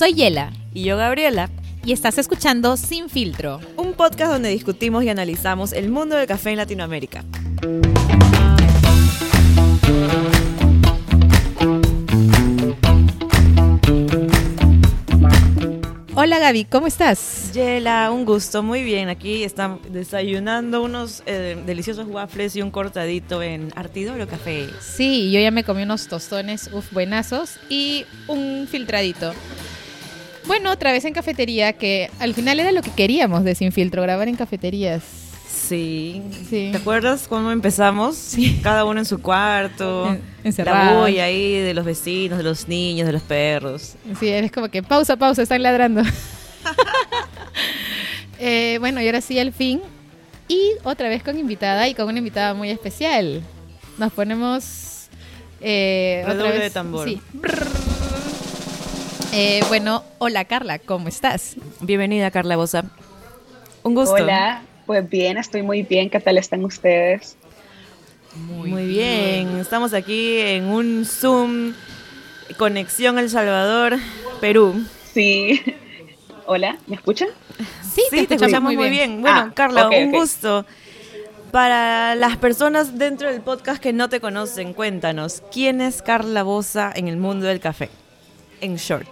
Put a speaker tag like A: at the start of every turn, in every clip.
A: Soy Yela.
B: Y yo, Gabriela.
A: Y estás escuchando Sin Filtro.
B: Un podcast donde discutimos y analizamos el mundo del café en Latinoamérica.
A: Hola Gaby, ¿cómo estás?
B: Yela, un gusto, muy bien. Aquí están desayunando unos eh, deliciosos waffles y un cortadito en Artidoro Café.
A: Sí, yo ya me comí unos tostones, uff, buenazos, y un filtradito. Bueno, otra vez en cafetería, que al final era lo que queríamos de Sin Filtro, grabar en cafeterías.
B: Sí.
A: Sí.
B: ¿Te acuerdas cuando empezamos?
A: Sí.
B: Cada uno en su cuarto.
A: En-
B: la
A: encerrado.
B: bulla ahí de los vecinos, de los niños, de los perros.
A: Sí, es como que pausa, pausa, están ladrando. Eh, bueno, y ahora sí, al fin. Y otra vez con invitada y con una invitada muy especial. Nos ponemos. Eh, otra
B: Redoble
A: vez.
B: de tambor.
A: Sí. Eh, bueno, hola Carla, ¿cómo estás?
B: Bienvenida, Carla Bosa. Un gusto.
C: Hola, pues bien, estoy muy bien. ¿Qué tal están ustedes?
B: Muy, bien. Estamos aquí en un Zoom, conexión El Salvador, Perú.
C: Sí. Hola, ¿me escuchan?
A: Sí,
B: Sí, te escuchamos muy bien. Bueno,
C: Ah,
B: Carla, un gusto. Para las personas dentro del podcast que no te conocen, cuéntanos, ¿quién es Carla Bosa en el mundo del café? En short.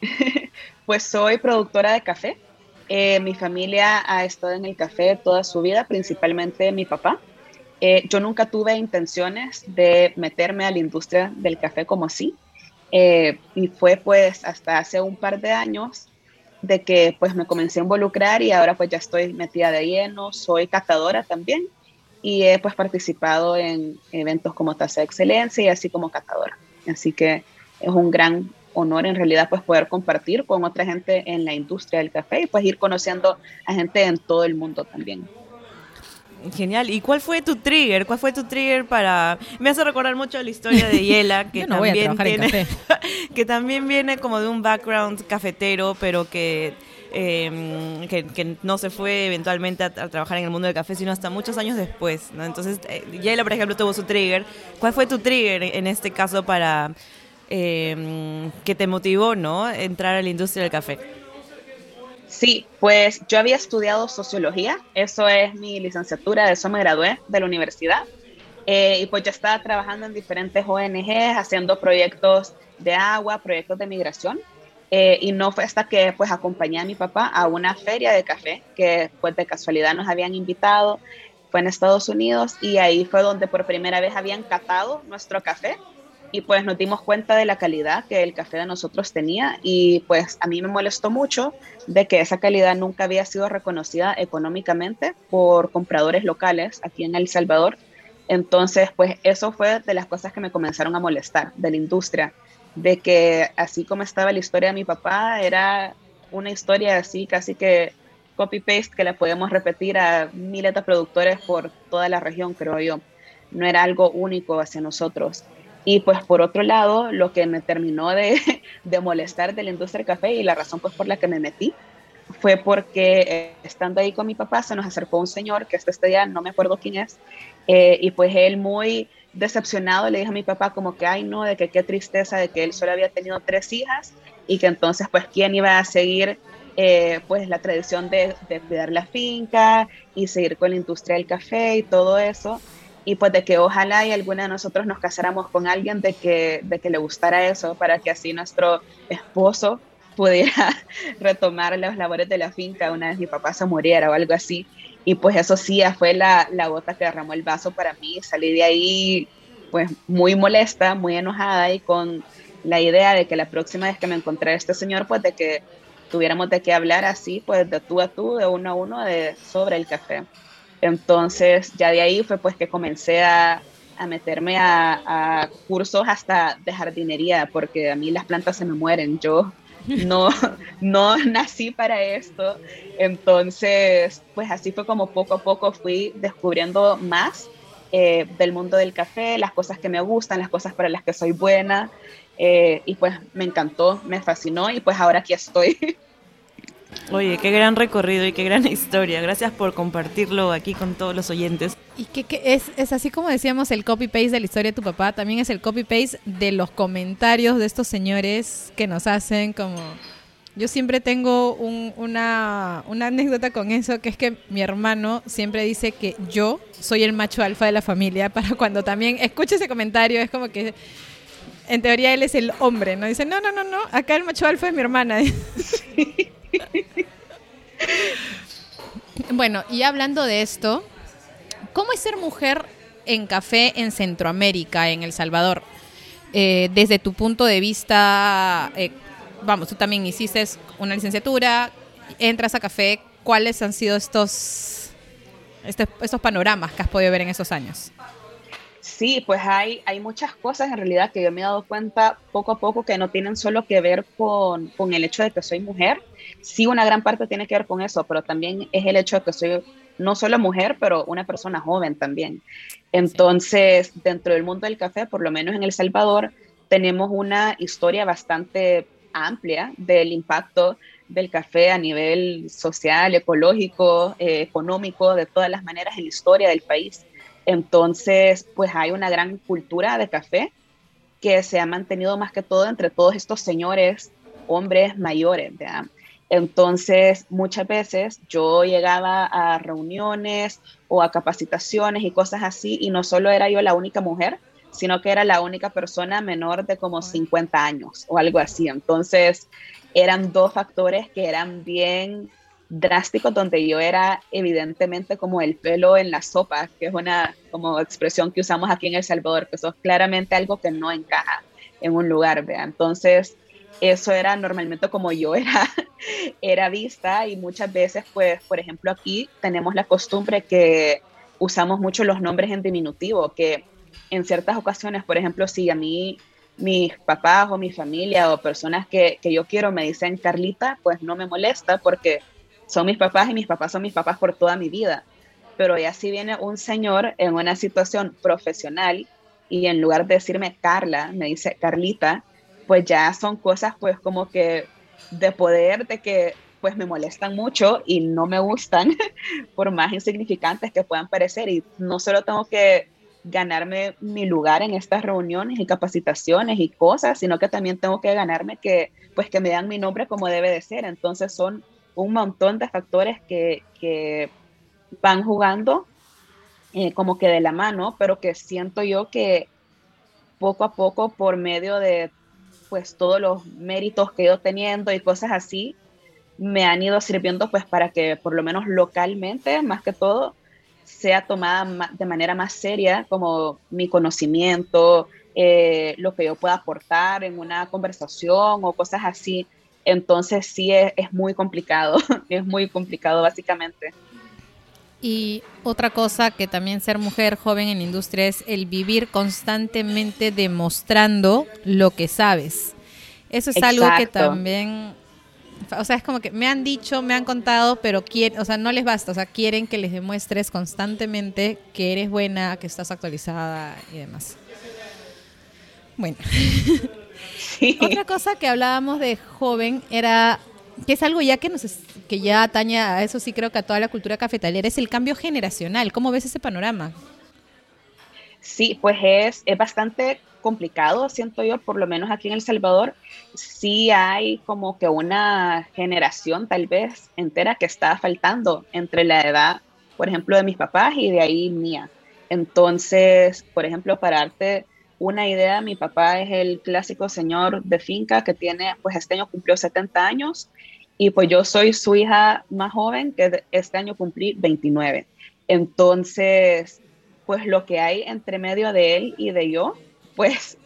C: Pues soy productora de café. Eh, mi familia ha estado en el café toda su vida, principalmente mi papá. Eh, yo nunca tuve intenciones de meterme a la industria del café como así. Eh, y fue pues hasta hace un par de años de que pues me comencé a involucrar y ahora pues ya estoy metida de lleno, soy catadora también y he pues participado en eventos como Taza de Excelencia y así como catadora. Así que es un gran honor en realidad pues poder compartir con otra gente en la industria del café y pues ir conociendo a gente en todo el mundo también.
B: Genial. ¿Y cuál fue tu trigger? ¿Cuál fue tu trigger para...? Me hace recordar mucho la historia de Yela, que
A: no
B: también tiene... que también viene como de un background cafetero, pero que, eh, que, que no se fue eventualmente a, a trabajar en el mundo del café, sino hasta muchos años después, ¿no? Entonces, eh, Yela, por ejemplo, tuvo su trigger. ¿Cuál fue tu trigger en este caso para... eh, que te motivó, ¿no? Entrar a la industria del café.
C: Sí, pues yo había estudiado sociología, eso es mi licenciatura, de eso me gradué de la universidad. Eh, y pues ya estaba trabajando en diferentes ONGs, haciendo proyectos de agua, proyectos de migración. Eh, y no fue hasta que pues acompañé a mi papá a una feria de café que pues de casualidad nos habían invitado, fue en Estados Unidos y ahí fue donde por primera vez habían catado nuestro café y pues nos dimos cuenta de la calidad que el café de nosotros tenía y pues a mí me molestó mucho de que esa calidad nunca había sido reconocida económicamente por compradores locales aquí en El Salvador. Entonces, pues eso fue de las cosas que me comenzaron a molestar de la industria, de que así como estaba la historia de mi papá, era una historia así casi que copy-paste que la podemos repetir a miles de productores por toda la región, creo yo. No era algo único hacia nosotros. Y pues por otro lado, lo que me terminó de, de molestar de la industria del café y la razón pues por la que me metí fue porque eh, estando ahí con mi papá se nos acercó un señor que hasta este día no me acuerdo quién es eh, y pues él muy decepcionado le dijo a mi papá como que ay no, de que qué tristeza de que él solo había tenido tres hijas y que entonces pues quién iba a seguir eh, pues la tradición de, de cuidar la finca y seguir con la industria del café y todo eso y pues de que ojalá y alguna de nosotros nos casáramos con alguien de que, de que le gustara eso, para que así nuestro esposo pudiera retomar las labores de la finca una vez mi papá se muriera o algo así. Y pues eso sí fue la, la gota que derramó el vaso para mí. Salí de ahí pues muy molesta, muy enojada y con la idea de que la próxima vez que me encontré a este señor, pues de que tuviéramos de qué hablar así, pues de tú a tú, de uno a uno, de, sobre el café. Entonces, ya de ahí fue pues que comencé a, meterme a, a, cursos hasta de jardinería, porque a mí las plantas se me mueren. Yo no, no nací para esto. Entonces, pues así fue como poco a poco fui descubriendo más eh, del mundo del café, las cosas que me gustan, las cosas para las que soy buena. Eh, y pues me encantó, me fascinó y pues ahora aquí estoy.
B: Oye, qué gran recorrido y qué gran historia. Gracias por compartirlo aquí con todos los oyentes.
A: Y que, que es, es así como decíamos el copy-paste de la historia de tu papá, también es el copy-paste de los comentarios de estos señores que nos hacen como yo siempre tengo una, una anécdota con eso, que es que mi hermano siempre dice que yo soy el macho alfa de la familia, para cuando también escuche ese comentario, es como que en teoría él es el hombre, ¿no? Dice, no, no, no, no, acá el macho alfa es mi hermana. bueno, y hablando de esto, ¿cómo es ser mujer en café en Centroamérica, en El Salvador? Eh, desde tu punto de vista, eh, vamos, tú también hiciste una licenciatura, entras a café, ¿cuáles han sido estos, este, estos panoramas que has podido ver en esos años?
C: Sí, pues hay, hay muchas cosas en realidad que yo me he dado cuenta poco a poco que no tienen solo que ver con, con, el hecho de que soy mujer. Sí, una gran parte tiene que ver con eso, pero también es el hecho de que soy no solo mujer, pero una persona joven también. Entonces, dentro del mundo del café, por lo menos en El Salvador, tenemos una historia bastante amplia del impacto del café a nivel social, ecológico, eh, económico, de todas las maneras en la historia del país. Entonces, pues hay una gran cultura de café que se ha mantenido más que todo entre todos estos señores, hombres mayores. ¿verdad? Entonces, muchas veces yo llegaba a reuniones o a capacitaciones y cosas así, y no solo era yo la única mujer, sino que era la única persona menor de como 50 años o algo así. Entonces, eran dos factores que eran bien drásticos, donde yo era evidentemente como el pelo en la sopa, que es una como expresión que usamos aquí en El Salvador, que eso es claramente algo que no encaja en un lugar, ¿vea? Entonces, eso era normalmente como yo era, era vista y muchas veces, pues, por ejemplo, aquí tenemos la costumbre que usamos mucho los nombres en diminutivo, que en ciertas ocasiones, por ejemplo, si a mí mis papás o mi familia o personas que, que yo quiero me dicen Carlita, pues no me molesta porque son mis papás y mis papás son mis papás por toda mi vida. Pero ya si viene un señor en una situación profesional y en lugar de decirme Carla, me dice Carlita, pues ya son cosas pues como que de poder, de que pues me molestan mucho y no me gustan, por más insignificantes que puedan parecer. Y no solo tengo que ganarme mi lugar en estas reuniones y capacitaciones y cosas, sino que también tengo que ganarme que pues que me dan mi nombre como debe de ser. Entonces son un montón de factores que, que van jugando eh, como que de la mano, pero que siento yo que poco a poco por medio de pues todos los méritos que he ido teniendo y cosas así me han ido sirviendo pues para que por lo menos localmente, más que todo, sea tomada de manera más seria como mi conocimiento, eh, lo que yo pueda aportar en una conversación o cosas así. Entonces sí es, es muy complicado, es muy complicado básicamente.
A: Y otra cosa que también ser mujer joven en la industria es el vivir constantemente demostrando lo que sabes. Eso es algo que también, o sea, es como que me han dicho, me han contado, pero quieren, o sea, no les basta, o sea, quieren que les demuestres constantemente que eres buena, que estás actualizada y demás. Bueno. Otra cosa que hablábamos de joven era que es algo ya que nos que ya atañe a eso sí creo que a toda la cultura cafetalera es el cambio generacional. ¿Cómo ves ese panorama?
C: Sí, pues es, es bastante complicado, siento yo, por lo menos aquí en El Salvador, sí hay como que una generación tal vez entera que está faltando entre la edad, por ejemplo, de mis papás y de ahí mía. Entonces, por ejemplo, para darte una idea, mi papá es el clásico señor de finca que tiene, pues este año cumplió 70 años y pues yo soy su hija más joven, que este año cumplí 29. Entonces, pues lo que hay entre medio de él y de yo, pues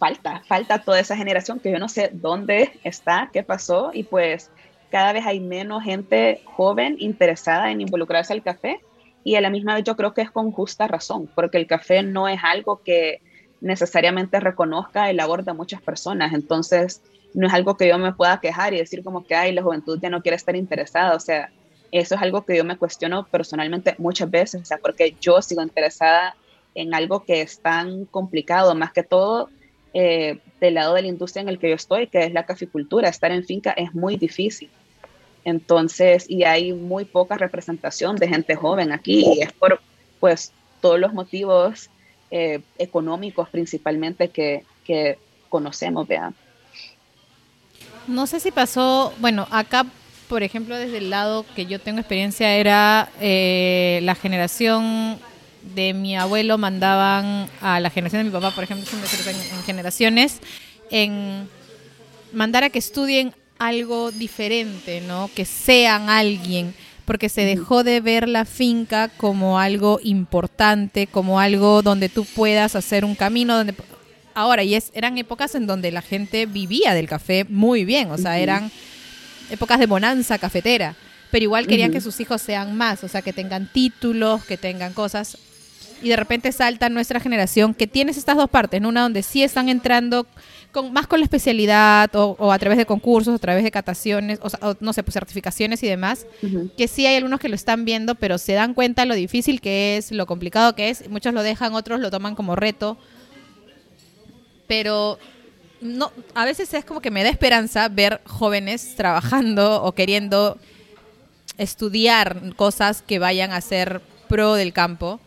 C: falta, falta toda esa generación que yo no sé dónde está, qué pasó y pues cada vez hay menos gente joven interesada en involucrarse al café y a la misma vez yo creo que es con justa razón, porque el café no es algo que necesariamente reconozca el labor de muchas personas, entonces no es algo que yo me pueda quejar y decir como que, ay, la juventud ya no quiere estar interesada, o sea, eso es algo que yo me cuestiono personalmente muchas veces, o sea, porque yo sigo interesada en algo que es tan complicado, más que todo eh, del lado de la industria en el que yo estoy, que es la caficultura, estar en finca es muy difícil. Entonces, y hay muy poca representación de gente joven aquí, y es por, pues, todos los motivos eh, económicos principalmente que, que conocemos, vean.
A: No sé si pasó, bueno, acá, por ejemplo, desde el lado que yo tengo experiencia, era eh, la generación de mi abuelo mandaban a la generación de mi papá, por ejemplo, en, generaciones, en mandar a que estudien algo diferente, ¿no? Que sean alguien, porque se dejó de ver la finca como algo importante, como algo donde tú puedas hacer un camino, donde ahora y es eran épocas en donde la gente vivía del café muy bien, o sea, eran épocas de bonanza cafetera, pero igual querían que sus hijos sean más, o sea, que tengan títulos, que tengan cosas y de repente salta nuestra generación que tienes estas dos partes, una donde sí están entrando con, más con la especialidad o, a través de concursos, a través de cataciones, o, no sé, pues certificaciones y demás, que sí hay algunos que lo están viendo, pero se dan cuenta lo difícil que es, lo complicado que es, muchos lo dejan, otros lo toman como reto, pero no, a veces es como que me da esperanza ver jóvenes trabajando o queriendo estudiar cosas que vayan a ser pro del campo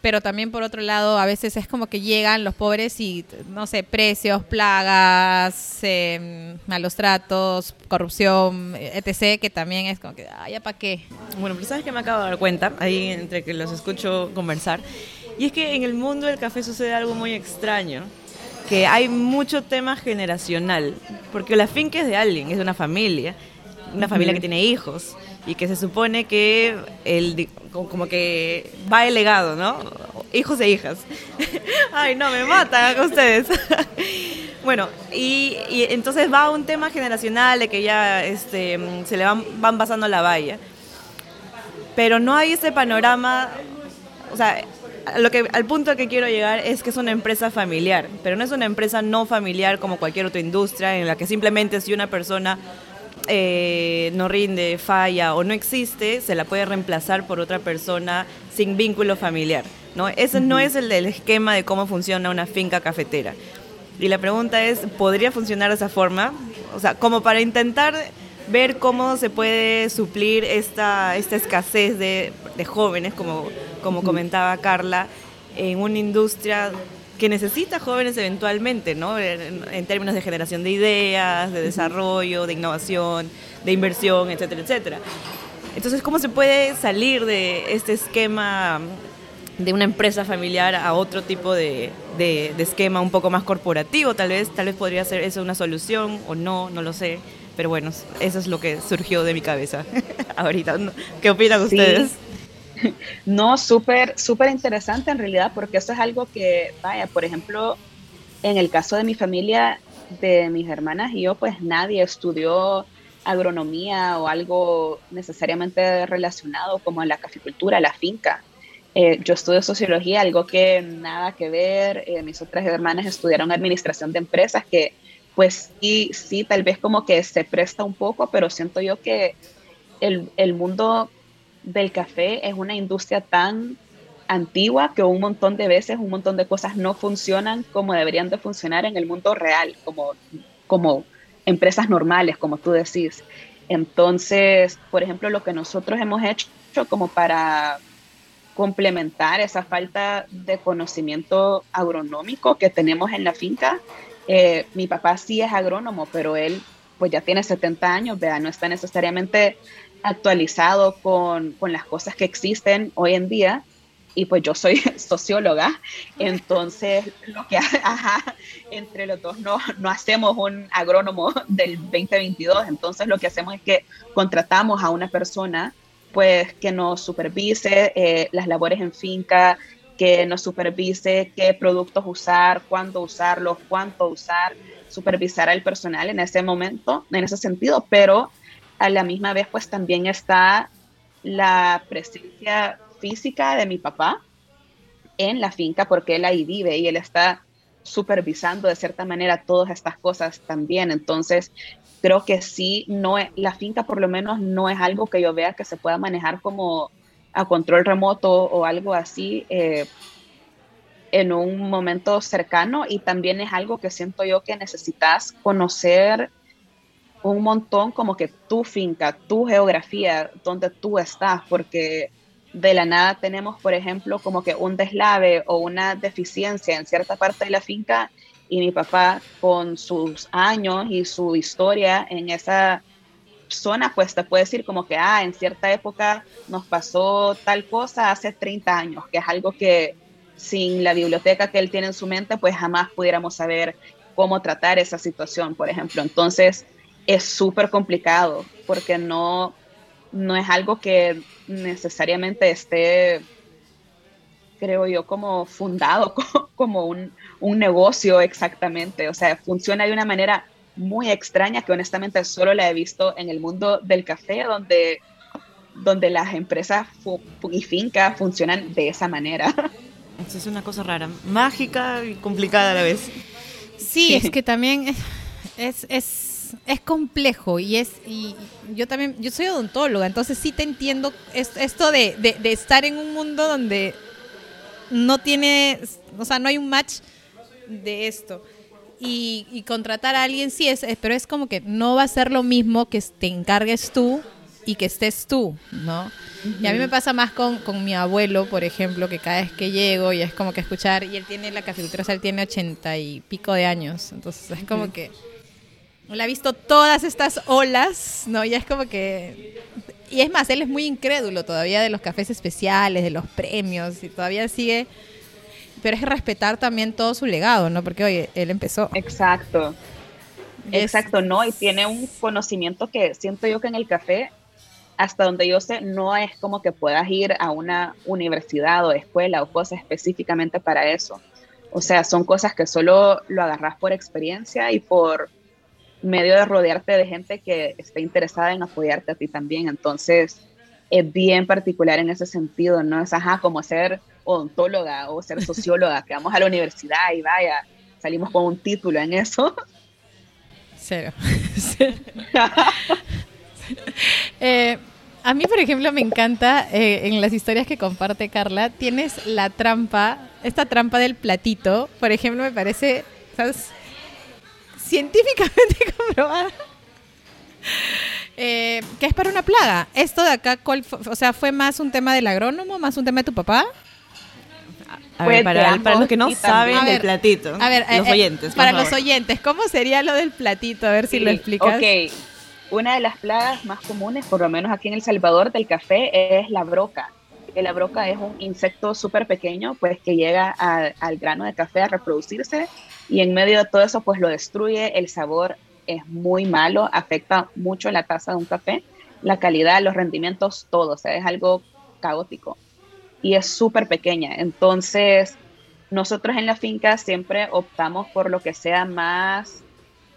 A: pero también por otro lado a veces es como que llegan los pobres y no sé precios plagas em, malos tratos corrupción etc que también es como que ay para qué
B: bueno pero sabes que me acabo de dar cuenta ahí entre que los escucho conversar. Y es que en el mundo del café sucede algo muy extraño que hay mucho tema generacional porque la finca es de alguien es de una familia una familia que tiene hijos y que se supone que el, como que va el legado, ¿no? Hijos e hijas. Ay, no, me matan ustedes. bueno, y, entonces va un tema generacional de que ya este, se le van, van pasando la valla. Pero no hay ese panorama, o sea, lo que, al punto que quiero llegar es que es una empresa familiar, pero no es una empresa no familiar como cualquier otra industria en la que simplemente si una persona eh, no rinde, falla o no existe, se la puede reemplazar por otra persona sin vínculo familiar. ¿no? Ese no es el del esquema de cómo funciona una finca cafetera. Y la pregunta es, ¿podría funcionar de esa forma? O sea, como para intentar ver cómo se puede suplir esta, esta escasez de, jóvenes, como, como comentaba Carla, en una industria que necesita jóvenes eventualmente, ¿no? En, términos de generación de ideas, de desarrollo, de innovación, de inversión, etcétera, etcétera. Entonces, ¿cómo se puede salir de este esquema de una empresa familiar a otro tipo de, de, esquema un poco más corporativo? Tal vez, tal vez podría ser eso una solución o no, no lo sé. Pero bueno, eso es lo que surgió de mi cabeza ahorita. ¿Qué opinan ustedes?
C: No, súper, súper interesante en realidad, porque eso es algo que, vaya, por ejemplo, en el caso de mi familia, de mis hermanas y yo, pues nadie estudió agronomía o algo necesariamente relacionado como la caficultura, la finca. Eh, yo estudio sociología, algo que nada que ver. Eh, mis otras hermanas estudiaron administración de empresas, que pues sí, sí, tal vez como que se presta un poco, pero siento yo que el, el mundo del café es una industria tan antigua que un montón de veces un montón de cosas no funcionan como deberían de funcionar en el mundo real, como, como empresas normales, como tú decís. Entonces, por ejemplo, lo que nosotros hemos hecho como para complementar esa falta de conocimiento agronómico que tenemos en la finca, eh, mi papá sí es agrónomo, pero él pues ya tiene 70 años, vea, no está necesariamente actualizado con, con, las cosas que existen hoy en día. Y pues yo soy socióloga, entonces lo que ajá, entre los dos no, no hacemos un agrónomo del 2022, entonces lo que hacemos es que contratamos a una persona pues que nos supervise eh, las labores en finca, que nos supervise qué productos usar, cuándo usarlos, cuánto usar, supervisar al personal en ese momento, en ese sentido, pero a la misma vez pues también está la presencia física de mi papá en la finca porque él ahí vive y él está supervisando de cierta manera todas estas cosas también. Entonces, creo que sí, no es, la finca por lo menos no es algo que yo vea que se pueda manejar como a control remoto o algo así eh, en un momento cercano y también es algo que siento yo que necesitas conocer un montón como que tu finca, tu geografía, donde tú estás, porque de la nada tenemos, por ejemplo, como que un deslave o una deficiencia en cierta parte de la finca y mi papá con sus años y su historia en esa zona, pues puede decir como que, ah, en cierta época nos pasó tal cosa hace 30 años, que es algo que sin la biblioteca que él tiene en su mente, pues jamás pudiéramos saber cómo tratar esa situación, por ejemplo. Entonces, es súper complicado porque no, no es algo que necesariamente esté, creo yo, como fundado como un, un negocio exactamente. O sea, funciona de una manera muy extraña que honestamente solo la he visto en el mundo del café, donde, donde las empresas y fincas funcionan de esa manera.
B: Es una cosa rara, mágica y complicada a la vez.
A: Sí, es que también es, es, es complejo y es y yo también yo soy odontóloga, entonces sí te entiendo esto de, de, estar en un mundo donde no tiene, o sea, no hay un match de esto. Y, y, contratar a alguien sí es, pero es como que no va a ser lo mismo que te encargues tú y que estés tú, ¿no? Y a mí me pasa más con, con, mi abuelo, por ejemplo, que cada vez que llego y es como que escuchar, y él tiene la cafetería, o sea, él tiene ochenta y pico de años, entonces es como que él ha visto todas estas olas, ¿no? Y es como que... Y es más, él es muy incrédulo todavía de los cafés especiales, de los premios, y todavía sigue... Pero es respetar también todo su legado, ¿no? Porque, oye, él empezó.
C: Exacto. Exacto, ¿no? Y tiene un conocimiento que siento yo que en el café hasta donde yo sé, no es como que puedas ir a una universidad o escuela o cosas específicamente para eso. O sea, son cosas que solo lo agarras por experiencia y por medio de rodearte de gente que esté interesada en apoyarte a ti también. Entonces, es bien particular en ese sentido, ¿no? Es ajá, como ser odontóloga o ser socióloga, que vamos a la universidad y vaya, salimos con un título en eso.
A: Cero. eh, a mí, por ejemplo, me encanta eh, en las historias que comparte Carla, tienes la trampa, esta trampa del platito, por ejemplo, me parece, ¿sabes? Científicamente comprobada. Eh, que es para una plaga. Esto de acá, o sea, ¿fue más un tema del agrónomo, más un tema de tu papá?
B: A ver, para, los que no saben del platito, a ver, los eh, oyentes.
A: Para los oyentes, ¿cómo sería lo del platito? A ver si lo explicas.
C: Ok, una de las plagas más comunes, por lo menos aquí en El Salvador, del café es la broca. La broca es un insecto súper pequeño, pues que llega al grano de café a reproducirse y en medio de todo eso, pues lo destruye. El sabor es muy malo, afecta mucho la taza de un café, la calidad, los rendimientos, todo. O sea, es algo caótico y es súper pequeña. Entonces, nosotros en la finca siempre optamos por lo que sea más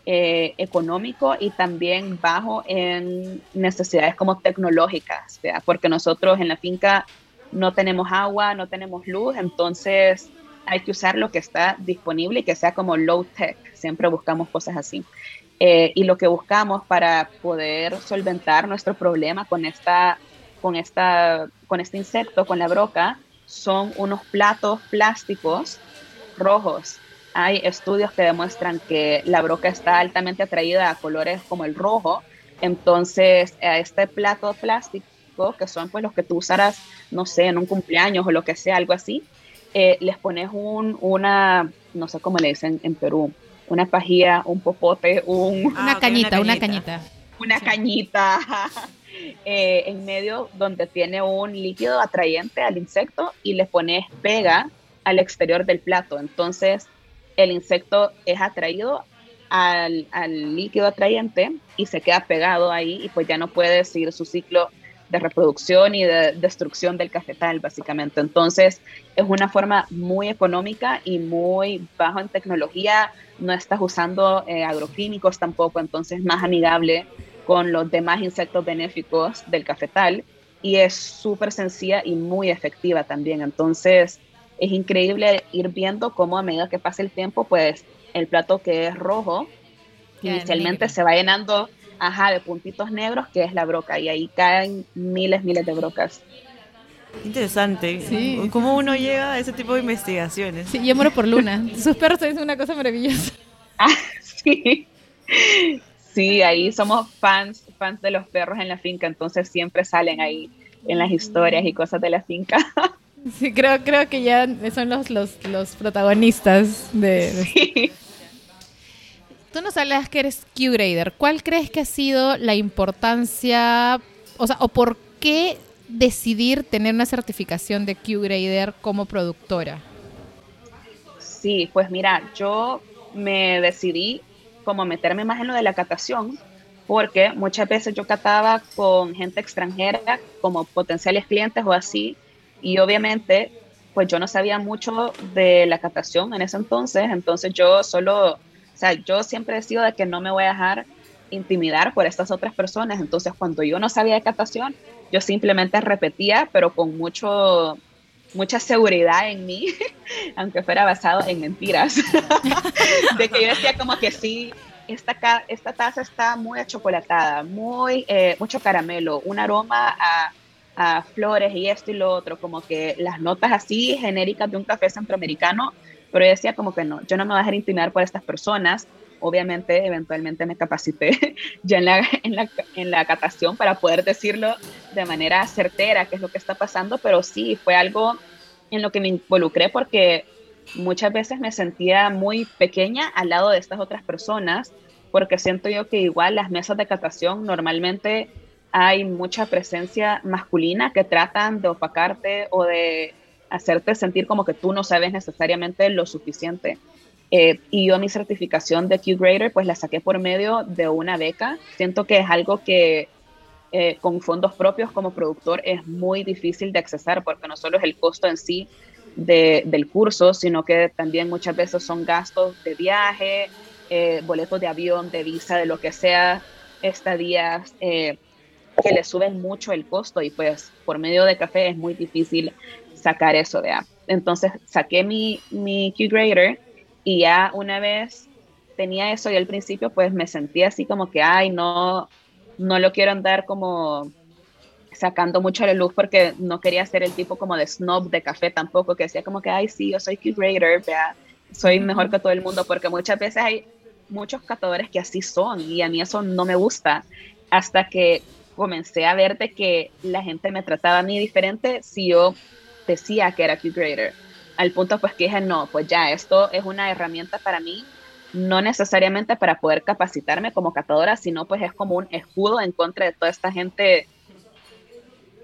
C: eh, económico y también bajo en necesidades como tecnológicas, porque nosotros en la finca no tenemos agua, no tenemos luz, entonces hay que usar lo que está disponible y que sea como low tech, siempre buscamos cosas así. Eh, y lo que buscamos para poder solventar nuestro problema con, esta, con, esta, con este insecto, con la broca, son unos platos plásticos rojos hay estudios que demuestran que la broca está altamente atraída a colores como el rojo. Entonces, a este plato plástico, que son pues los que tú usarás, no sé, en un cumpleaños o lo que sea, algo así, eh, les pones un, una, no sé cómo le dicen en Perú, una pajilla, un popote, un...
A: una, ah, cañita, una cañita,
C: una cañita. Eh, en medio donde tiene un líquido atrayente al insecto y le pones pega al exterior del plato. Entonces, el insecto es atraído al, líquido atrayente y se queda pegado ahí y pues ya no puede seguir su ciclo de reproducción y de destrucción del cafetal, básicamente. Entonces, es una forma muy económica y muy bajo en tecnología. No estás usando eh, agroquímicos tampoco, entonces más amigable con los demás insectos benéficos del cafetal y es súper sencilla y muy efectiva también. Entonces, es increíble ir viendo cómo a medida que pasa el tiempo, pues el plato que es rojo, inicialmente se va llenando ajá, de puntitos negros, que es la broca, y ahí caen miles, miles de brocas.
B: Interesante. Sí. ¿Cómo uno llega a ese tipo de investigaciones?
A: Sí, yo muero por Luna. Sus perros son una cosa maravillosa.
C: Ah, sí. Sí, ahí somos fans, fans de los perros en la finca, entonces siempre salen ahí en las historias y cosas de la finca.
A: Sí, creo, creo que ya son los, los, los protagonistas de... tú nos hablas que eres Q-Grader. ¿Cuál crees que ha sido la importancia, o sea, o por qué decidir tener una certificación de Q-Grader como productora?
C: Sí, pues mira, yo me decidí como meterme más en lo de la catación, porque muchas veces yo cataba con gente extranjera como potenciales clientes o así, y obviamente pues yo no sabía mucho de la catación en ese entonces, entonces yo solo, o sea, yo siempre he sido de que no me voy a dejar intimidar por estas otras personas, entonces cuando yo no sabía de catación, yo simplemente repetía, pero con mucho mucha seguridad en mí, aunque fuera basado en mentiras, de que yo decía como que sí, esta, esta taza está muy achocolatada, muy, eh, mucho caramelo, un aroma a, a, flores y esto y lo otro, como que las notas así genéricas de un café centroamericano, pero yo decía como que no, yo no me voy a dejar intimidar por estas personas, obviamente eventualmente me capacité ya en la, en, la, en la catación para poder decirlo de manera certera qué es lo que está pasando, pero sí, fue algo en lo que me involucré porque muchas veces me sentía muy pequeña al lado de estas otras personas, porque siento yo que igual las mesas de catación normalmente hay mucha presencia masculina que tratan de opacarte o de hacerte sentir como que tú no sabes necesariamente lo suficiente. Eh, y yo mi certificación de Q-Grader pues la saqué por medio de una beca. Siento que es algo que eh, con fondos propios como productor es muy difícil de accesar porque no solo es el costo en sí del curso, sino que también muchas veces son gastos de viaje, eh, boletos de avión, de visa, de lo que sea, estadías que le suben mucho el costo y pues por medio de café es muy difícil sacar eso de app. Entonces saqué mi, mi Q-Grader y ya una vez tenía eso y al principio pues me sentía así como que, ay, no, no lo quiero andar como sacando mucho a la luz porque no quería ser el tipo como de snob de café tampoco, que decía como que, ay, sí, yo soy vea, soy mejor que todo el mundo, porque muchas veces hay muchos catadores que así son y a mí eso no me gusta hasta que comencé a ver de que la gente me trataba a mí diferente si yo decía que era curator al punto pues que dije, no, pues ya, esto es una herramienta para mí, no necesariamente para poder capacitarme como catadora, sino pues es como un escudo en contra de toda esta gente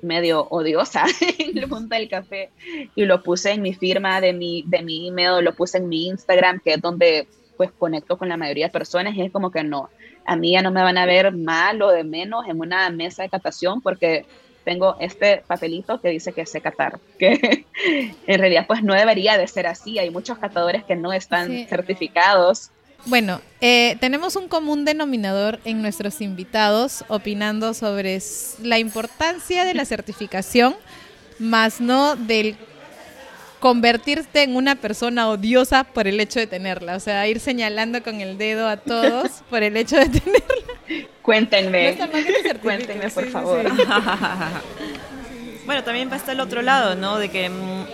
C: medio odiosa en el mundo del café y lo puse en mi firma de mi, de mi email, lo puse en mi Instagram, que es donde pues conecto con la mayoría de personas y es como que no, a mí ya no me van a ver mal o de menos en una mesa de catación porque tengo este papelito que dice que sé catar, que en realidad pues no debería de ser así, hay muchos catadores que no están certificados.
A: Bueno, eh, tenemos un común denominador en nuestros invitados opinando sobre la importancia de la certificación, más no del convertirte en una persona odiosa por el hecho de tenerla, o sea, ir señalando con el dedo a todos por el hecho de tenerla.
C: Cuéntenme, cuéntenme por favor.
B: bueno, también va a estar el otro lado, ¿no? De que, mm,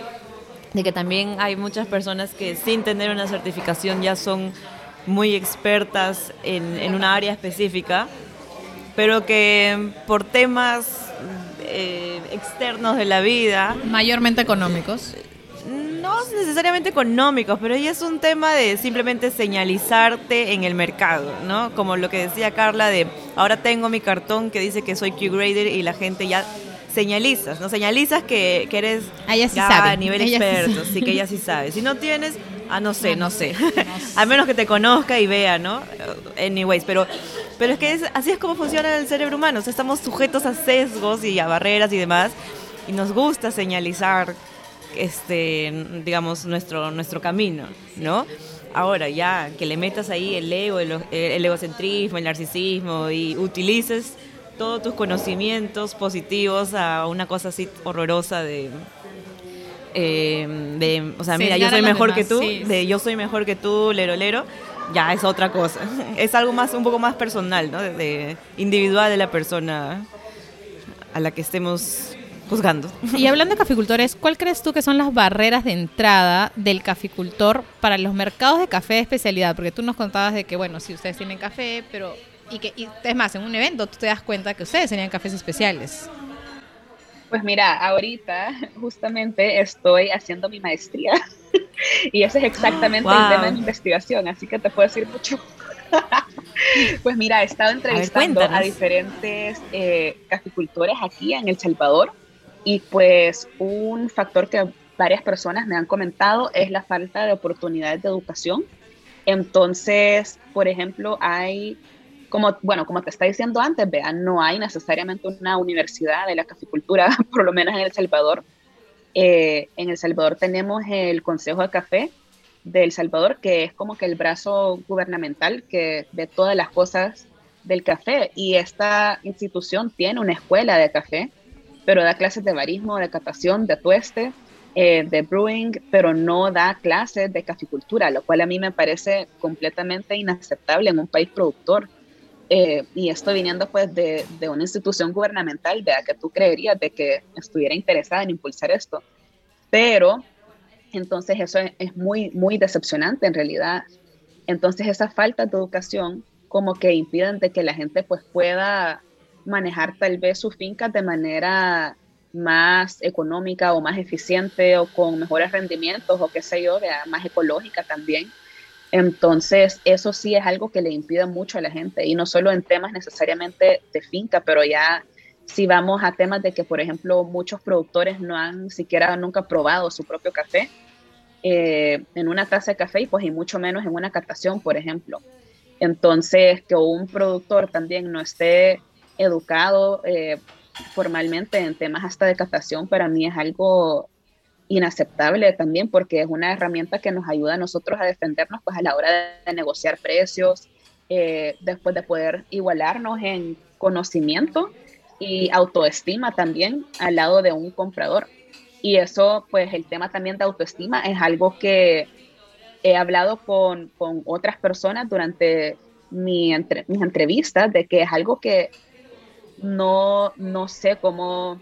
B: de que también hay muchas personas que sin tener una certificación ya son muy expertas en, en una área específica, pero que por temas eh, externos de la vida...
A: Mayormente económicos
B: no necesariamente económicos, pero ya es un tema de simplemente señalizarte en el mercado, ¿no? Como lo que decía Carla de, ahora tengo mi cartón que dice que soy Q-Grader y la gente ya señalizas, ¿no? Señalizas que, que eres
A: ah, ya
B: a nivel experto, sí, que ella sí sabe. Si no tienes, ah, no sé, no, sé. Al menos que te conozca y vea, ¿no? Anyways, pero, pero es que así es como funciona el cerebro humano. O sea, estamos sujetos a sesgos y a barreras y demás. Y nos gusta señalizar este, digamos, nuestro, nuestro camino, ¿no? Ahora, ya que le metas ahí el ego, el, egocentrismo, el narcisismo y utilices todos tus conocimientos positivos a una cosa así horrorosa de, eh, de o sea, mira, yo soy mejor que tú, de yo soy mejor que tú, lero, lero, ya es otra cosa. Es algo más, un poco más personal, ¿no? de individual de la persona a la que estemos juzgando.
A: Y hablando de caficultores, ¿cuál crees tú que son las barreras de entrada del caficultor para los mercados de café de especialidad? Porque tú nos contabas de que, bueno, si ustedes tienen café, pero... Y que y, es más, en un evento tú te das cuenta que ustedes tenían cafés especiales.
C: Pues mira, ahorita justamente estoy haciendo mi maestría y ese es exactamente el tema de mi investigación, así que te puedo decir mucho pues mira, he estado entrevistando a, diferentes eh, caficultores aquí en El Salvador y pues un factor que varias personas me han comentado es la falta de oportunidades de educación. Entonces, por ejemplo, hay como, bueno, como te está diciendo antes, vean, no hay necesariamente una universidad de la caficultura, por lo menos en El Salvador. Eh, en El Salvador tenemos el Consejo de Café de El Salvador, que es como que el brazo gubernamental que ve todas las cosas del café. Y esta institución tiene una escuela de café, pero da clases de barismo, de catación, de tueste, eh, de brewing, pero no da clases de caficultura, lo cual a mí me parece completamente inaceptable en un país productor. Eh, y esto viniendo pues de, de, una institución gubernamental, de la que tú creerías de que estuviera interesada en impulsar esto. Pero entonces eso es, muy, muy decepcionante en realidad. Entonces esa falta de educación como que impiden de que la gente pues pueda manejar tal vez sus fincas de manera más económica o más eficiente o con mejores rendimientos o qué sé yo, más ecológica también. Entonces, eso sí es algo que le impide mucho a la gente y no solo en temas necesariamente de finca, pero ya si vamos a temas de que, por ejemplo, muchos productores no han siquiera nunca probado su propio café eh, en una taza de café y pues y mucho menos en una captación, por ejemplo. Entonces, que un productor también no esté educado eh, formalmente en temas hasta de captación, para mí es algo inaceptable también porque es una herramienta que nos ayuda a nosotros a defendernos pues a la hora de, negociar precios, eh, después de poder igualarnos en conocimiento y autoestima también al lado de un comprador. Y eso, pues el tema también de autoestima es algo que he hablado con, con otras personas durante mi mis entrevistas, de que es algo que no, no sé cómo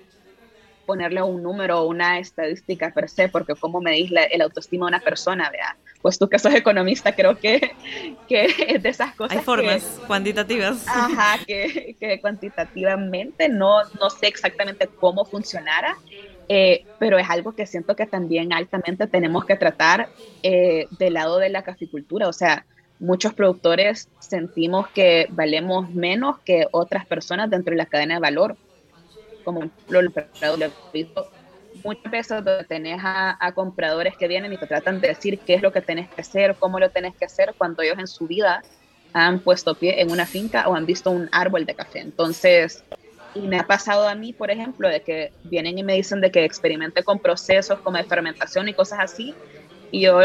C: ponerle un número o una estadística per se, porque como me la, el autoestima de una persona, vea, pues tú que sos economista, creo que, que es de esas cosas.
B: Hay formas cuantitativas.
C: Ajá, que, que, cuantitativamente no, no sé exactamente cómo funcionara, eh, pero es algo que siento que también altamente tenemos que tratar eh, del lado de la caficultura, o sea, muchos productores sentimos que valemos menos que otras personas dentro de la cadena de valor, como lo muchas veces donde tenés a, compradores que vienen y te tratan de decir qué es lo que tenés que hacer, cómo lo tenés que hacer, cuando ellos en su vida han puesto pie en una finca o han visto un árbol de café. Entonces, y me ha pasado a mí, por ejemplo, de que vienen y me dicen de que experimente con procesos como de fermentación y cosas así, y yo,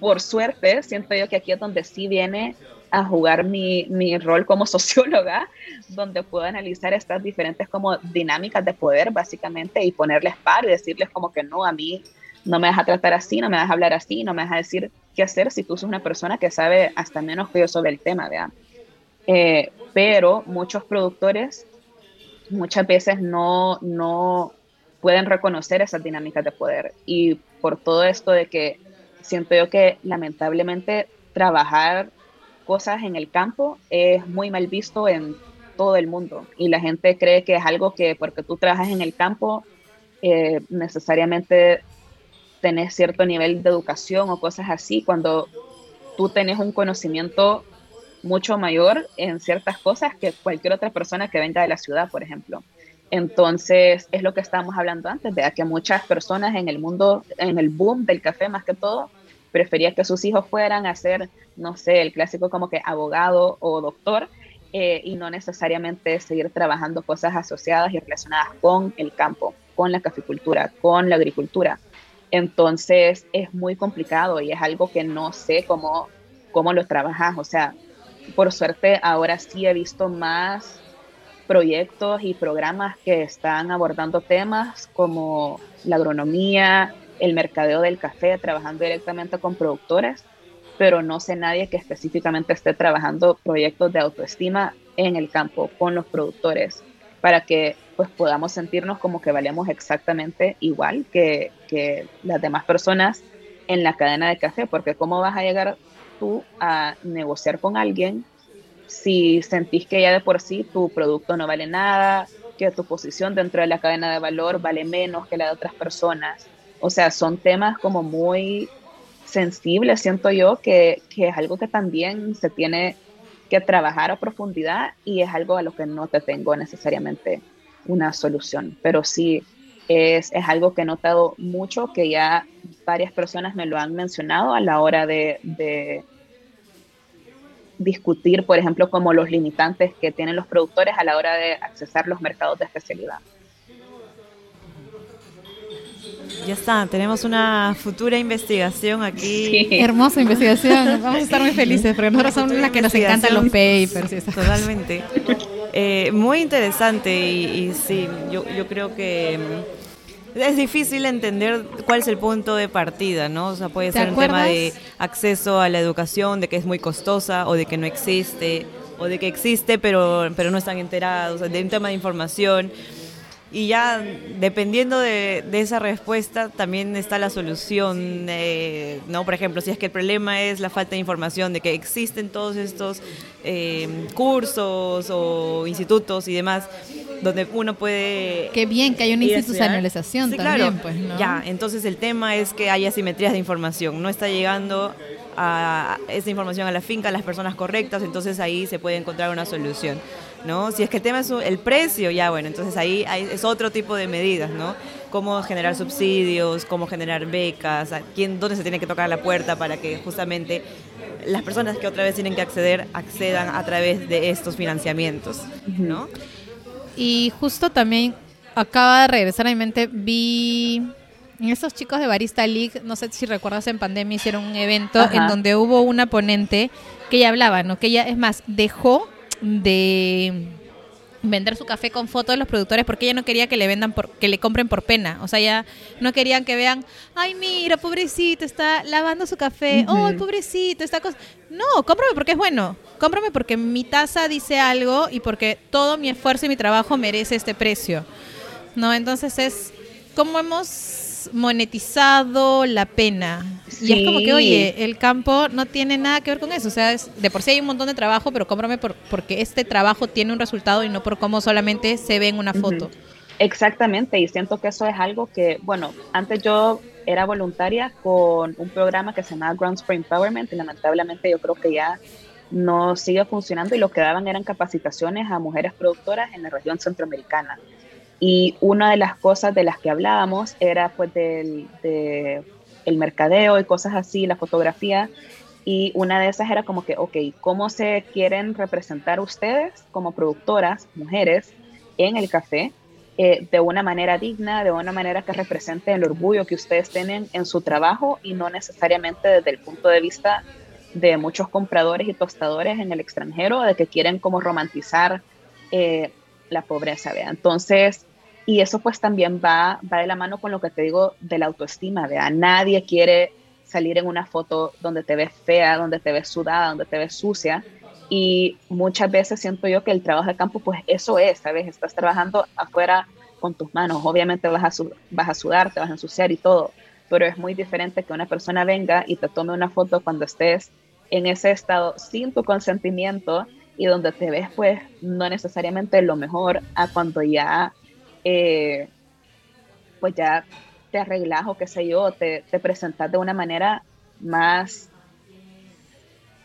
C: por suerte, siento yo que aquí es donde sí viene a jugar mi, mi, rol como socióloga, donde puedo analizar estas diferentes como dinámicas de poder, básicamente, y ponerles par y decirles como que no, a mí no me vas a tratar así, no me vas a hablar así, no me vas a decir qué hacer si tú sos una persona que sabe hasta menos que yo sobre el tema, ¿verdad? Eh, pero muchos productores muchas veces no, no pueden reconocer esas dinámicas de poder y por todo esto de que siento yo que lamentablemente trabajar cosas en el campo es muy mal visto en todo el mundo y la gente cree que es algo que porque tú trabajas en el campo eh, necesariamente tenés cierto nivel de educación o cosas así cuando tú tenés un conocimiento mucho mayor en ciertas cosas que cualquier otra persona que venga de la ciudad, por ejemplo. Entonces, es lo que estábamos hablando antes, de que muchas personas en el mundo, en el boom del café más que todo, prefería que sus hijos fueran a ser, no sé, el clásico como que abogado o doctor, eh, y no necesariamente seguir trabajando cosas asociadas y relacionadas con el campo, con la caficultura, con la agricultura. Entonces es muy complicado y es algo que no sé cómo, cómo lo trabajas. O sea, por suerte ahora sí he visto más proyectos y programas que están abordando temas como la agronomía, el mercadeo del café, trabajando directamente con productores, pero no sé nadie que específicamente esté trabajando proyectos de autoestima en el campo con los productores para que pues podamos sentirnos como que valemos exactamente igual que, que las demás personas en la cadena de café, porque cómo vas a llegar tú a negociar con alguien si sentís que ya de por sí tu producto no vale nada, que tu posición dentro de la cadena de valor vale menos que la de otras personas, o sea, son temas como muy sensible, siento yo, que, que, es algo que también se tiene que trabajar a profundidad y es algo a lo que no te tengo necesariamente una solución, pero sí es, es algo que he notado mucho, que ya varias personas me lo han mencionado a la hora de, de discutir, por ejemplo, como los limitantes que tienen los productores a la hora de accesar los mercados de especialidad.
B: Ya está, tenemos una futura investigación aquí.
A: Hermosa investigación, vamos a estar muy felices, porque nosotros somos las que nos encantan los papers.
B: Totalmente. Eh, muy interesante y, sí, yo, yo creo que es difícil entender cuál es el punto de partida, ¿no? O sea, puede ser un tema de acceso a la educación, de que es muy costosa o de que no existe, o de que existe pero, pero no están enterados, de un tema de información. Y ya dependiendo de, esa respuesta también está la solución, eh, ¿no? Por ejemplo, si es que el problema es la falta de información, de que existen todos estos eh, cursos o institutos y demás, donde uno puede...
A: Qué bien que hay una institucionalización también, pues, ¿no?
B: Ya, entonces el tema es que hay asimetrías de información, no está llegando a esa información a la finca, a las personas correctas, entonces ahí se puede encontrar una solución. ¿no? Si es que el tema es el precio, ya bueno, entonces ahí es otro tipo de medidas, ¿no? Cómo generar subsidios, cómo generar becas, quién, dónde se tiene que tocar la puerta para que justamente las personas que otra vez tienen que acceder accedan a través de estos financiamientos, ¿no?
A: Y justo también acaba de regresar a mi mente, vi en estos chicos de Barista League, no sé si recuerdas en pandemia hicieron un evento en donde hubo una ponente que ella hablaba, ¿no? Que ella, es más, dejó de vender su café con fotos de los productores porque ella no quería que le vendan por, que le compren por pena. O sea, ya no querían que vean, ay, mira, pobrecito, está lavando su café, oh, pobrecito, está No, cómprame porque es bueno. Cómprame porque mi taza dice algo y porque todo mi esfuerzo y mi trabajo merece este precio. ¿No? Entonces es como hemos monetizado la pena. Y es como que, oye, el campo no tiene nada que ver con eso. O sea, es, de por sí hay un montón de trabajo, pero cómprame por, porque este trabajo tiene un resultado y no por cómo solamente se ve en una foto.
C: Exactamente, y siento que eso es algo que, bueno, antes yo era voluntaria con un programa que se llama Grounds for Empowerment y lamentablemente yo creo que ya no sigue funcionando y lo que daban eran capacitaciones a mujeres productoras en la región centroamericana. Y una de las cosas de las que hablábamos era pues del de el mercadeo y cosas así, la fotografía. Y una de esas era como que, ok, ¿cómo se quieren representar ustedes como productoras, mujeres, en el café? Eh, de una manera digna, de una manera que represente el orgullo que ustedes tienen en su trabajo y no necesariamente desde el punto de vista de muchos compradores y tostadores en el extranjero, de que quieren como romantizar eh, la pobreza, ¿vea? Entonces, y eso pues también va, va de la mano con lo que te digo de la autoestima, ¿vea? Nadie quiere salir en una foto donde te ves fea, donde te ves sudada, donde te ves sucia. Y muchas veces siento yo que el trabajo de campo, pues eso es, ¿sabes? Estás trabajando afuera con tus manos. Obviamente vas a, vas a sudar, te vas a ensuciar y todo, pero es muy diferente que una persona venga y te tome una foto cuando estés en ese estado sin tu consentimiento y donde te ves pues no necesariamente lo mejor a cuando ya eh, pues ya te arreglas o qué sé yo, te, te presentas de una manera más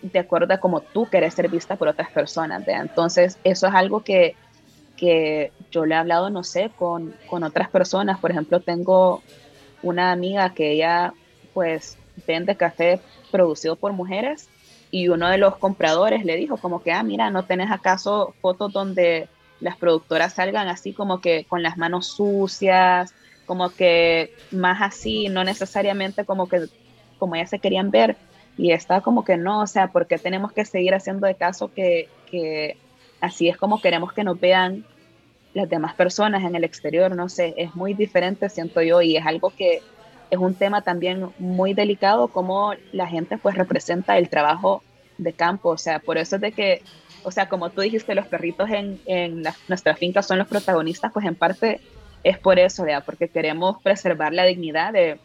C: de acuerdo a como tú quieres ser vista por otras personas. Entonces, eso es algo que, que, yo le he hablado, no sé, con, con, otras personas. Por ejemplo, tengo una amiga que ella, pues, vende café producido por mujeres y uno de los compradores le dijo como que, ah, mira, ¿no tenés acaso fotos donde las productoras salgan así como que con las manos sucias, como que más así, no necesariamente como que como ellas se querían ver. Y está como que no, o sea, porque tenemos que seguir haciendo de caso que, que así es como queremos que nos vean las demás personas en el exterior, no sé, es muy diferente, siento yo, y es algo que es un tema también muy delicado, como la gente pues representa el trabajo de campo, o sea, por eso es de que o sea, como tú dijiste, los perritos en, en nuestra finca son los protagonistas, pues en parte es por eso, ¿verdad? porque queremos preservar la dignidad de,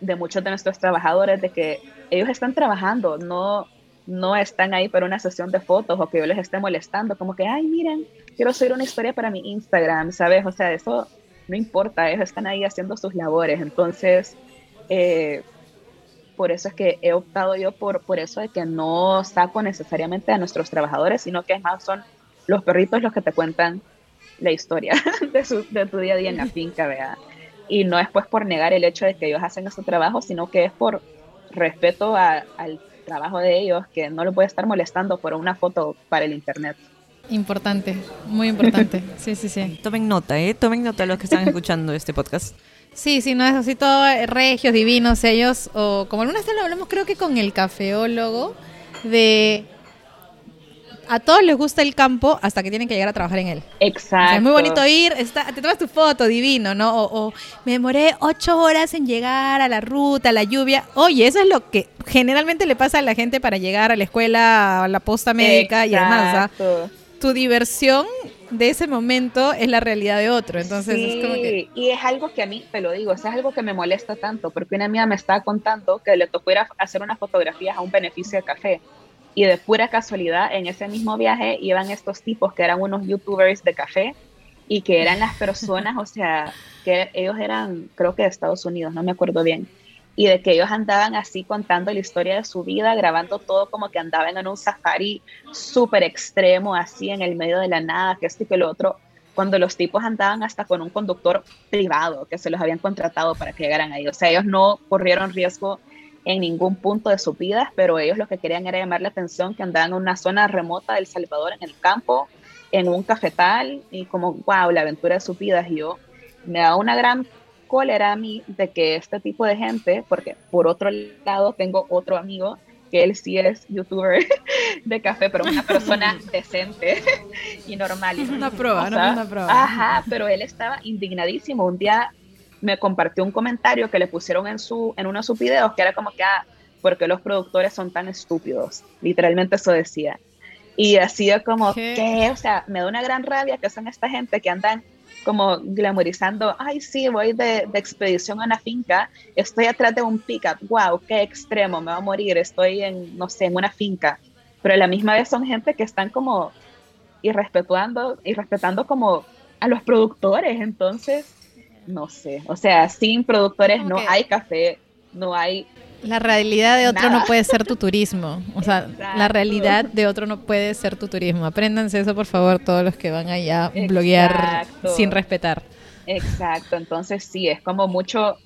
C: de, muchos de nuestros trabajadores, de que ellos están trabajando, no, no están ahí para una sesión de fotos o que yo les esté molestando, como que, ay, miren, quiero subir una historia para mi Instagram, ¿sabes? O sea, eso no importa, ellos están ahí haciendo sus labores, entonces, eh, por eso es que he optado yo por, por eso de que no saco necesariamente a nuestros trabajadores, sino que es más son los perritos los que te cuentan la historia de, su, de tu día a día en la finca, vea. Y no es pues por negar el hecho de que ellos hacen su trabajo, sino que es por respeto al trabajo de ellos, que no lo puede estar molestando por una foto para el internet.
A: Importante, muy importante. Sí, sí, sí.
B: Tomen nota, ¿eh? Tomen nota los que están escuchando este podcast.
A: Sí, sí, no es así todo eh, regios, divinos ellos, o como alguna vez lo hablamos creo que con el cafeólogo, de a todos les gusta el campo hasta que tienen que llegar a trabajar en él.
C: Exacto.
A: es muy bonito ir, está, te tomas tu foto, divino, ¿no? O, me demoré ocho horas en llegar a la ruta, a la lluvia. Oye, eso es lo que generalmente le pasa a la gente para llegar a la escuela, a la posta médica y demás. Tu diversión de ese momento es la realidad de otro. Entonces.
C: Y es algo que a mí, te lo digo, es algo que me molesta tanto, porque una amiga me estaba contando que le tocó ir a hacer unas fotografías a un beneficio de café. Y de pura casualidad, en ese mismo viaje iban estos tipos que eran unos youtubers de café y que eran las personas, o sea, que ellos eran, creo que de Estados Unidos, no me acuerdo bien, y de que ellos andaban así contando la historia de su vida, grabando todo como que andaban en un safari súper extremo, así en el medio de la nada, que esto y que lo otro, cuando los tipos andaban hasta con un conductor privado que se los habían contratado para que llegaran ahí. O sea, ellos no corrieron riesgo en ningún punto de sus vidas, pero ellos lo que querían era llamar la atención que andaban en una zona remota del Salvador, en el campo, en un cafetal, y como, wow, la aventura de sus vidas. Y yo me da una gran cólera a mí de que este tipo de gente, porque por otro lado tengo otro amigo que él sí es youtuber de café, pero una persona decente y normal. Y
A: una prueba, no una prueba.
C: Ajá, pero él estaba indignadísimo. Un día me compartió un comentario que le pusieron en, su, en uno de sus videos que era como que, ah, porque los productores son tan estúpidos. Literalmente eso decía. Y así como, ¿qué? O sea, me da una gran rabia que son esta gente que andan como glamorizando, ay, sí, voy de, de, expedición a una finca, estoy atrás de un pickup, wow, qué extremo, me va a morir, estoy en, no sé, en una finca. Pero a la misma vez son gente que están como irrespetuando, irrespetando como a los productores, entonces no sé, o sea, sin productores no hay café, no hay...
A: La realidad de otro no puede ser tu turismo, o sea, la realidad de otro no puede ser tu turismo. Apréndanse eso, por favor, todos los que van allá a bloguear sin respetar.
C: Exacto, entonces sí, es como mucho,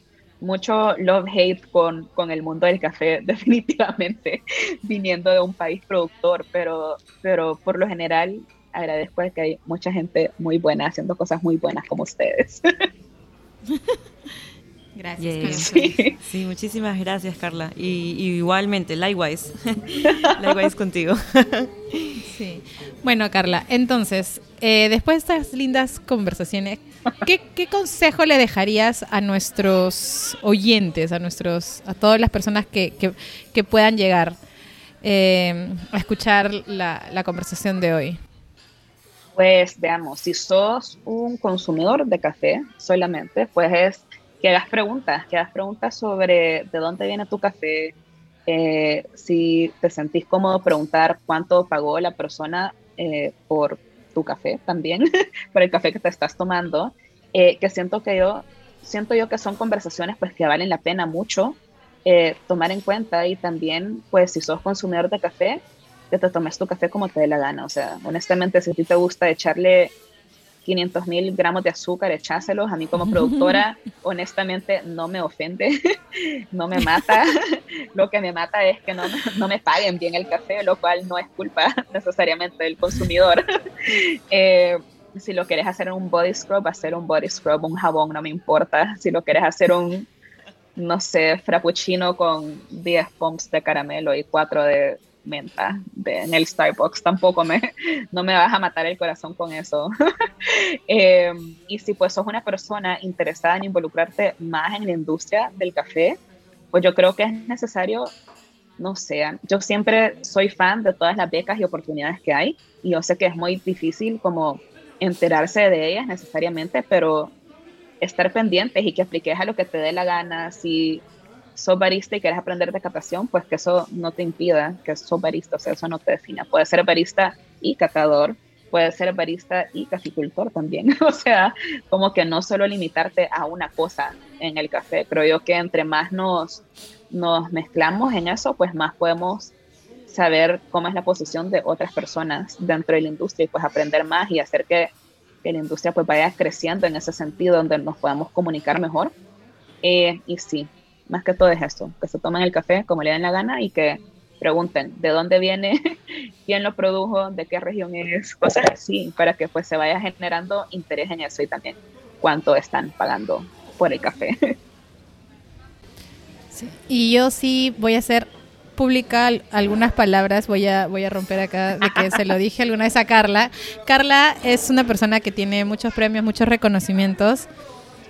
C: mucho love-hate con, con el mundo del café, definitivamente, viniendo de un país productor, pero, pero por lo general agradezco que hay mucha gente muy buena haciendo cosas muy buenas como ustedes.
B: Gracias. Sí. muchísimas gracias, Carla. Y, igualmente, likewise. likewise contigo.
A: sí. Bueno, Carla, entonces, eh, después de estas lindas conversaciones, ¿qué, consejo le dejarías a nuestros oyentes, a nuestros, a todas las personas que, puedan llegar eh, a escuchar la, la conversación de hoy?
C: Pues veamos, si sos un consumidor de café solamente, pues es que hagas preguntas, que hagas preguntas sobre de dónde viene tu café, eh, si te sentís cómodo preguntar cuánto pagó la persona eh, por tu café también, por el café que te estás tomando, eh, que siento que yo, siento yo que son conversaciones pues que valen la pena mucho tomar en cuenta y también pues si sos consumidor de café, que te tomes tu café como te dé la gana. O sea, honestamente, si a ti te gusta echarle 500 mil gramos de azúcar, echáselos. A mí como productora, honestamente, no me ofende, no me mata. Lo que me mata es que no, no me paguen bien el café, lo cual no es culpa necesariamente del consumidor. Eh, si lo quieres hacer un body scrub, hacer un body scrub, un jabón, no me importa. Si lo quieres hacer un, no sé, frappuccino con 10 pumps de caramelo y 4 de menta en el Starbucks. Tampoco me, no me vas a matar el corazón con eso. Eh, y si pues sos una persona interesada en involucrarte más en la industria del café, pues yo creo que es necesario, no sé, yo siempre soy fan de todas las becas y oportunidades que hay y yo sé que es muy difícil como enterarse de ellas necesariamente, pero estar pendientes y que apliques a lo que te dé la gana, si sos barista y quieres aprender de catación, pues que eso no te impida que sos barista, o sea, eso no te defina. Puedes ser barista y catador, puedes ser barista y caficultor también. o sea, como que no solo limitarte a una cosa en el café. Creo yo que entre más nos, nos mezclamos en eso, pues más podemos saber cómo es la posición de otras personas dentro de la industria y pues aprender más y hacer que, que la industria pues vaya creciendo en ese sentido donde nos podamos comunicar mejor. Eh, y sí, más que todo es esto, que se tomen el café como le den la gana y que pregunten de dónde viene, quién lo produjo, de qué región es, cosas así, para que pues se vaya generando interés en eso y también cuánto están pagando por el café.
A: Y yo sí voy a hacer pública algunas palabras, voy a, voy a romper acá de que se lo dije alguna vez a Carla. Carla es una persona que tiene muchos premios, muchos reconocimientos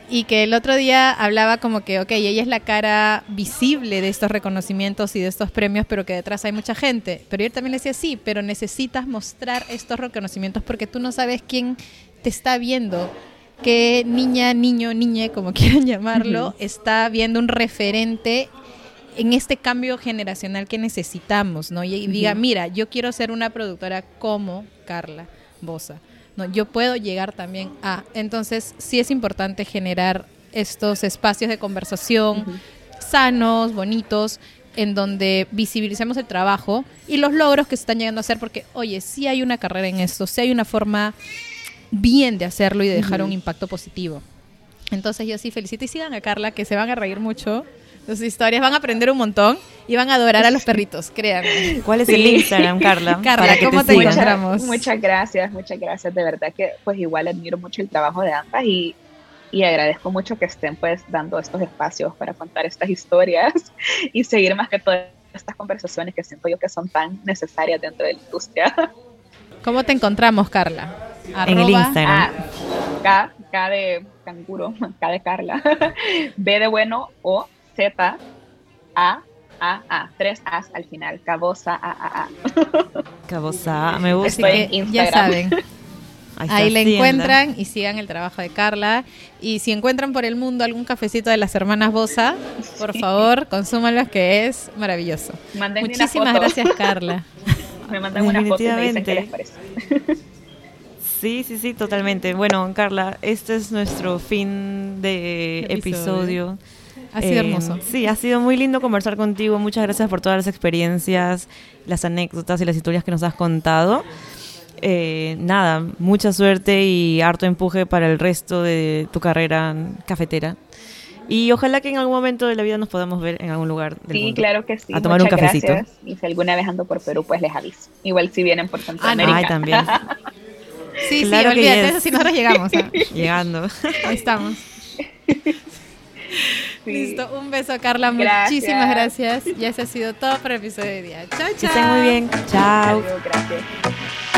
A: y que el otro día hablaba como que, ok, ella es la cara visible de estos reconocimientos y de estos premios, pero que detrás hay mucha gente. Pero él también le decía, sí, pero necesitas mostrar estos reconocimientos porque tú no sabes quién te está viendo, qué niña, niño, niñe, como quieran llamarlo, está viendo un referente en este cambio generacional que necesitamos, ¿no? Y, diga, mira, yo quiero ser una productora como Carla Bosa. No, yo puedo llegar también a. Entonces, sí es importante generar estos espacios de conversación sanos, bonitos, en donde visibilicemos el trabajo y los logros que se están llegando a hacer, porque, oye, sí hay una carrera en esto, sí hay una forma bien de hacerlo y de dejar un impacto positivo. Entonces, yo sí felicito y sigan a Carla, que se van a reír mucho sus historias, van a aprender un montón y van a adorar a los perritos, créanme.
B: ¿Cuál es el Instagram, Carla?
A: Carla, ¿cómo te, encontramos?
C: Muchas gracias, muchas gracias. De verdad que pues igual admiro mucho el trabajo de ambas y, y agradezco mucho que estén pues dando estos espacios para contar estas historias y seguir más que todas estas conversaciones que siento yo que son tan necesarias dentro de la industria.
A: ¿Cómo te encontramos, Carla?
B: en el Instagram.
C: K, K de canguro, K de Carla, B de bueno o Z, A, A, A. Tres A's al final. Cabosa, A, A, A.
B: Cabosa, me gusta.
A: ya saben. Ahí, le encuentran y sigan el trabajo de Carla. Y si encuentran por el mundo algún cafecito de las hermanas Bosa, por favor, consúmanlo, que es maravilloso. Muchísimas gracias, Carla.
C: Me mandan una foto y me dicen qué les parece.
B: Sí, sí, sí, totalmente. Bueno, Carla, este es nuestro fin de episodio.
A: Ha sido eh, hermoso.
B: Sí, ha sido muy lindo conversar contigo. Muchas gracias por todas las experiencias, las anécdotas y las historias que nos has contado. Eh, nada, mucha suerte y harto empuje para el resto de tu carrera cafetera. Y ojalá que en algún momento de la vida nos podamos ver en algún lugar del
C: sí, claro que sí. A tomar un cafecito. Y si alguna vez ando por Perú, pues les aviso. Igual si vienen por Centroamérica.
B: Ah, ay, también.
A: sí, sí, olvídate, eso si nosotros llegamos. ¿ah?
B: Llegando.
A: Ahí estamos. Listo, un beso Carla, muchísimas gracias. Y ese ha sido todo por el episodio de día. Chao, chao.
B: Que estén muy bien. Chao. gracias.